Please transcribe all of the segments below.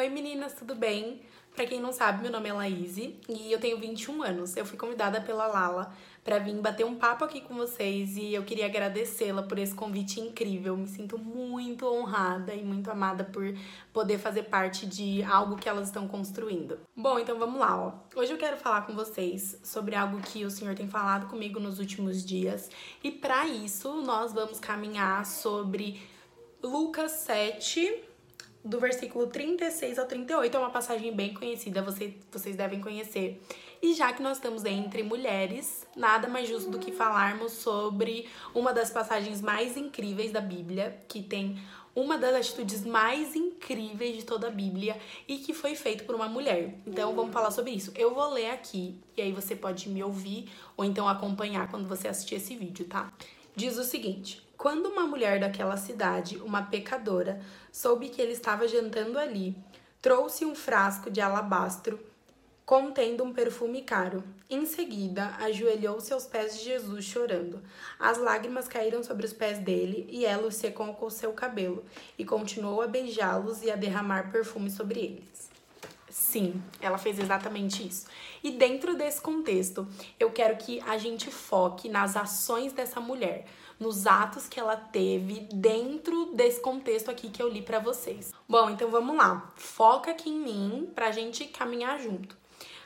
Oi meninas, tudo bem? Pra quem não sabe, meu nome é Laís e eu tenho 21 anos. Eu fui convidada pela Lala para vir bater um papo aqui com vocês e eu queria agradecê-la por esse convite incrível. Me sinto muito honrada e muito amada por poder fazer parte de algo que elas estão construindo. Bom, então vamos lá, ó. Hoje eu quero falar com vocês sobre algo que o Senhor tem falado comigo nos últimos dias e para isso nós vamos caminhar sobre Lucas 7 do versículo 36 ao 38. É uma passagem bem conhecida, você, vocês devem conhecer. E já que nós estamos entre mulheres, nada mais justo do que falarmos sobre uma das passagens mais incríveis da Bíblia, que tem uma das atitudes mais incríveis de toda a Bíblia e que foi feito por uma mulher. Então vamos falar sobre isso. Eu vou ler aqui e aí você pode me ouvir ou então acompanhar quando você assistir esse vídeo, tá? Diz o seguinte: quando uma mulher daquela cidade, uma pecadora, soube que ele estava jantando ali, trouxe um frasco de alabastro contendo um perfume caro. Em seguida, ajoelhou-se aos pés de Jesus, chorando. As lágrimas caíram sobre os pés dele e ela os secou com seu cabelo, e continuou a beijá-los e a derramar perfume sobre eles. Sim, ela fez exatamente isso. E dentro desse contexto, eu quero que a gente foque nas ações dessa mulher, nos atos que ela teve dentro desse contexto aqui que eu li para vocês. Bom, então vamos lá. Foca aqui em mim pra gente caminhar junto.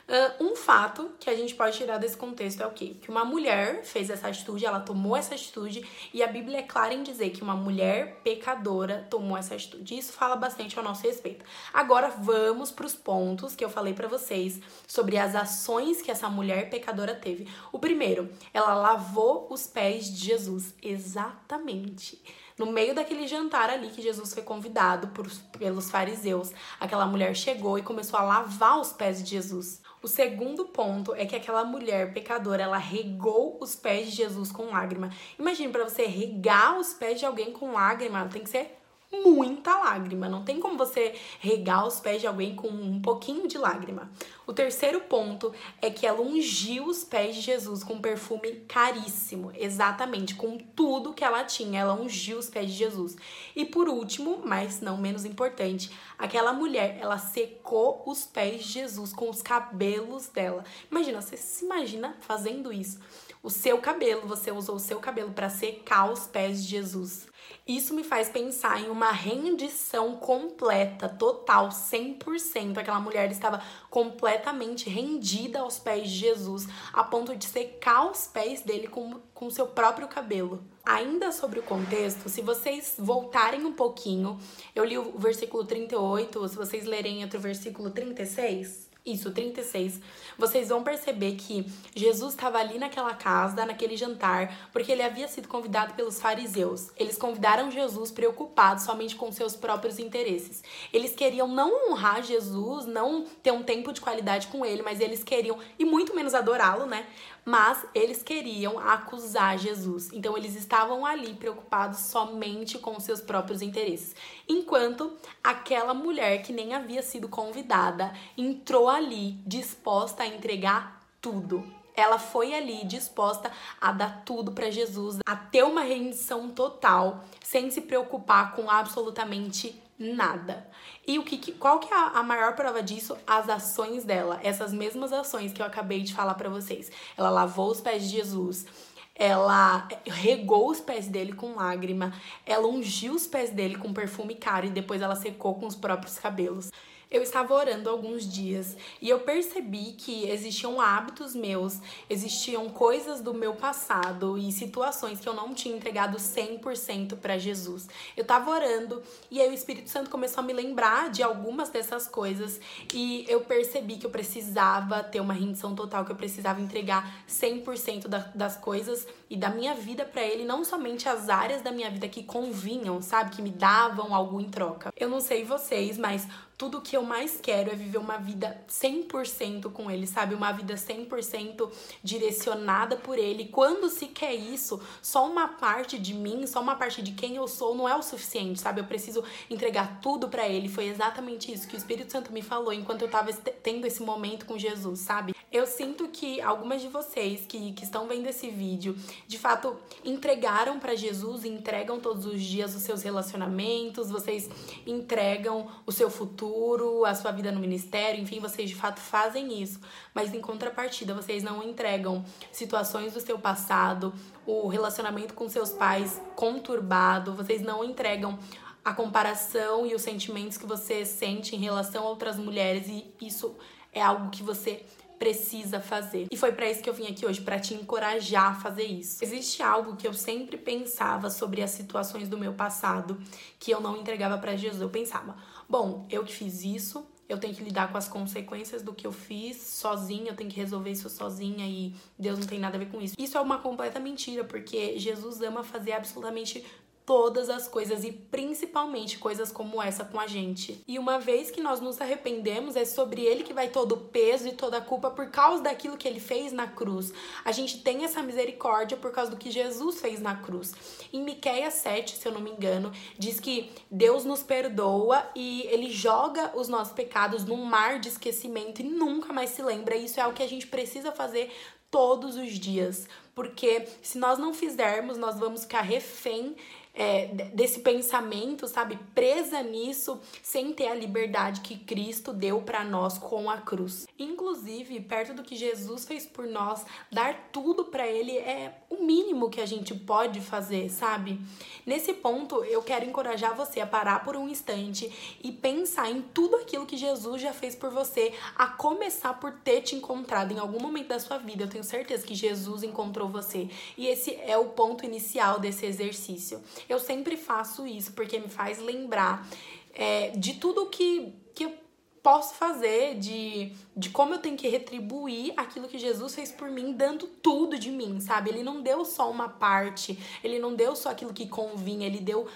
Uh, um fato que a gente pode tirar desse contexto é o quê? Que uma mulher fez essa atitude, ela tomou essa atitude, e a Bíblia é clara em dizer que uma mulher pecadora tomou essa atitude. Isso fala bastante ao nosso respeito. Agora vamos para os pontos que eu falei para vocês sobre as ações que essa mulher pecadora teve. O primeiro, ela lavou os pés de Jesus. Exatamente. No meio daquele jantar ali que Jesus foi convidado por, pelos fariseus, aquela mulher chegou e começou a lavar os pés de Jesus. O segundo ponto é que aquela mulher pecadora, ela regou os pés de Jesus com lágrima. Imagine para você regar os pés de alguém com lágrima, tem que ser muita lágrima. Não tem como você regar os pés de alguém com um pouquinho de lágrima. O terceiro ponto é que ela ungiu os pés de Jesus com um perfume caríssimo, exatamente com tudo que ela tinha. Ela ungiu os pés de Jesus. E por último, mas não menos importante, aquela mulher, ela secou os pés de Jesus com os cabelos dela. Imagina, você se imagina fazendo isso? O seu cabelo, você usou o seu cabelo para secar os pés de Jesus. Isso me faz pensar em uma rendição completa, total, 100%. Aquela mulher estava completamente rendida aos pés de Jesus, a ponto de secar os pés dele com com seu próprio cabelo. Ainda sobre o contexto, se vocês voltarem um pouquinho, eu li o versículo 38, se vocês lerem entre o versículo 36, isso, 36, vocês vão perceber que Jesus estava ali naquela casa, naquele jantar, porque ele havia sido convidado pelos fariseus. Eles convidaram Jesus preocupados somente com seus próprios interesses. Eles queriam não honrar Jesus, não ter um tempo de qualidade com ele, mas eles queriam, e muito menos adorá-lo, né? Mas eles queriam acusar Jesus. Então eles estavam ali preocupados somente com seus próprios interesses. Enquanto aquela mulher que nem havia sido convidada entrou ali disposta a entregar tudo. Ela foi ali disposta a dar tudo para Jesus, a ter uma rendição total, sem se preocupar com absolutamente nada. E o que, qual que é a maior prova disso? As ações dela, essas mesmas ações que eu acabei de falar para vocês. Ela lavou os pés de Jesus, ela regou os pés dele com lágrima, ela ungiu os pés dele com perfume caro e depois ela secou com os próprios cabelos. Eu estava orando alguns dias e eu percebi que existiam hábitos meus, existiam coisas do meu passado e situações que eu não tinha entregado 100% para Jesus. Eu estava orando e aí o Espírito Santo começou a me lembrar de algumas dessas coisas e eu percebi que eu precisava ter uma rendição total, que eu precisava entregar 100% da, das coisas e da minha vida para ele, não somente as áreas da minha vida que convinham, sabe, que me davam algo em troca. Eu não sei vocês, mas tudo que eu mais quero é viver uma vida 100% com ele, sabe? Uma vida 100% direcionada por ele. Quando se quer isso, só uma parte de mim, só uma parte de quem eu sou não é o suficiente, sabe? Eu preciso entregar tudo para ele. Foi exatamente isso que o Espírito Santo me falou enquanto eu tava tendo esse momento com Jesus, sabe? Eu sinto que algumas de vocês que, que estão vendo esse vídeo, de fato, entregaram para Jesus, entregam todos os dias os seus relacionamentos, vocês entregam o seu futuro, vivendo a sua vida no ministério, enfim, vocês de fato fazem isso, mas em contrapartida, vocês não entregam situações do seu passado, o relacionamento com seus pais conturbado, vocês não entregam a comparação e os sentimentos que você sente em relação a outras mulheres e isso é algo que você precisa fazer. E foi para isso que eu vim aqui hoje, para te encorajar a fazer isso. Existe algo que eu sempre pensava sobre as situações do meu passado que eu não entregava para Jesus. Eu pensava, bom, eu que fiz isso, eu tenho que lidar com as consequências do que eu fiz sozinha, eu tenho que resolver isso sozinha e Deus não tem nada a ver com isso. Isso é uma completa mentira, porque Jesus ama fazer absolutamente todas as coisas e principalmente coisas como essa com a gente. E uma vez que nós nos arrependemos, é sobre ele que vai todo o peso e toda a culpa por causa daquilo que ele fez na cruz. A gente tem essa misericórdia por causa do que Jesus fez na cruz. Em Miqueias 7, se eu não me engano, diz que Deus nos perdoa e ele joga os nossos pecados num mar de esquecimento e nunca mais se lembra. Isso é o que a gente precisa fazer todos os dias, porque se nós não fizermos, nós vamos ficar refém é, desse pensamento, sabe? Presa nisso, sem ter a liberdade que Cristo deu para nós com a cruz. Inclusive, perto do que Jesus fez por nós, dar tudo para Ele é o mínimo que a gente pode fazer, sabe? Nesse ponto, eu quero encorajar você a parar por um instante e pensar em tudo aquilo que Jesus já fez por você, a começar por ter te encontrado em algum momento da sua vida. Eu tenho certeza que Jesus encontrou você. E esse é o ponto inicial desse exercício. Eu sempre faço isso porque me faz lembrar é, de tudo que, que eu posso fazer, de, de como eu tenho que retribuir aquilo que Jesus fez por mim, dando tudo de mim, sabe? Ele não deu só uma parte, ele não deu só aquilo que convinha, ele deu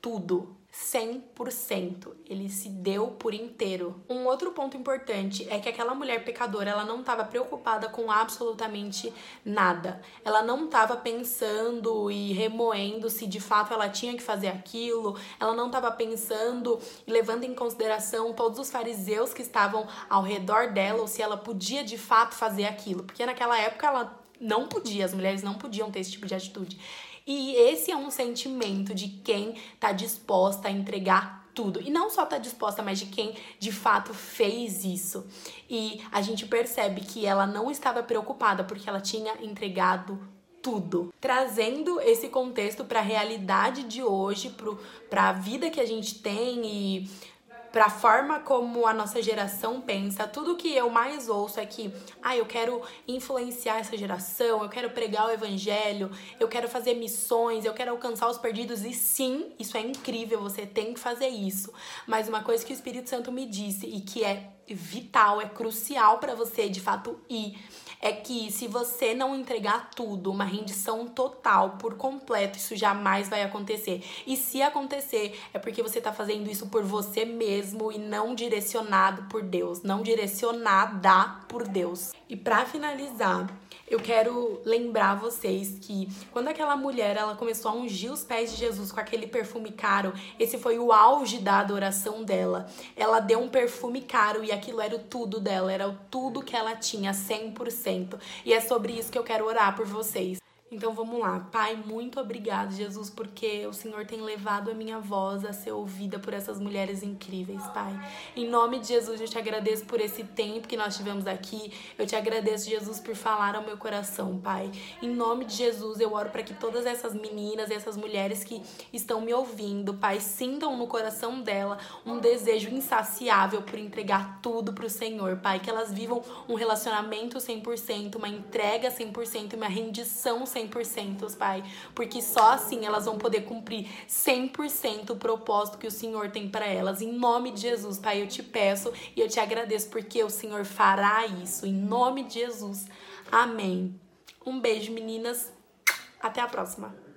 tudo. 100%. Ele se deu por inteiro. Um outro ponto importante é que aquela mulher pecadora, ela não estava preocupada com absolutamente nada. Ela não estava pensando e remoendo se de fato ela tinha que fazer aquilo. Ela não estava pensando e levando em consideração todos os fariseus que estavam ao redor dela ou se ela podia de fato fazer aquilo, porque naquela época ela não podia, as mulheres não podiam ter esse tipo de atitude. E esse é um sentimento de quem tá disposta a entregar tudo. E não só tá disposta, mas de quem de fato fez isso. E a gente percebe que ela não estava preocupada porque ela tinha entregado tudo, trazendo esse contexto para a realidade de hoje, para a vida que a gente tem e para a forma como a nossa geração pensa, tudo que eu mais ouço é que, ah, eu quero influenciar essa geração, eu quero pregar o evangelho, eu quero fazer missões, eu quero alcançar os perdidos. E sim, isso é incrível, você tem que fazer isso. Mas uma coisa que o Espírito Santo me disse e que é vital, é crucial para você de fato ir é que se você não entregar tudo, uma rendição total, por completo, isso jamais vai acontecer. E se acontecer, é porque você tá fazendo isso por você mesmo e não direcionado por Deus, não direcionada por Deus. E para finalizar, eu quero lembrar vocês que quando aquela mulher ela começou a ungir os pés de Jesus com aquele perfume caro, esse foi o auge da adoração dela. Ela deu um perfume caro e aquilo era o tudo dela, era o tudo que ela tinha, 100%. E é sobre isso que eu quero orar por vocês. Então vamos lá. Pai, muito obrigado, Jesus, porque o Senhor tem levado a minha voz a ser ouvida por essas mulheres incríveis, Pai. Em nome de Jesus, eu te agradeço por esse tempo que nós tivemos aqui. Eu te agradeço, Jesus, por falar ao meu coração, Pai. Em nome de Jesus, eu oro para que todas essas meninas e essas mulheres que estão me ouvindo, Pai, sintam no coração dela um desejo insaciável por entregar tudo pro Senhor, Pai. Que elas vivam um relacionamento 100%, uma entrega 100% e uma rendição 100%. 100%, Pai, porque só assim elas vão poder cumprir 100% o propósito que o Senhor tem para elas. Em nome de Jesus, Pai, eu te peço e eu te agradeço porque o Senhor fará isso. Em nome de Jesus. Amém. Um beijo, meninas. Até a próxima.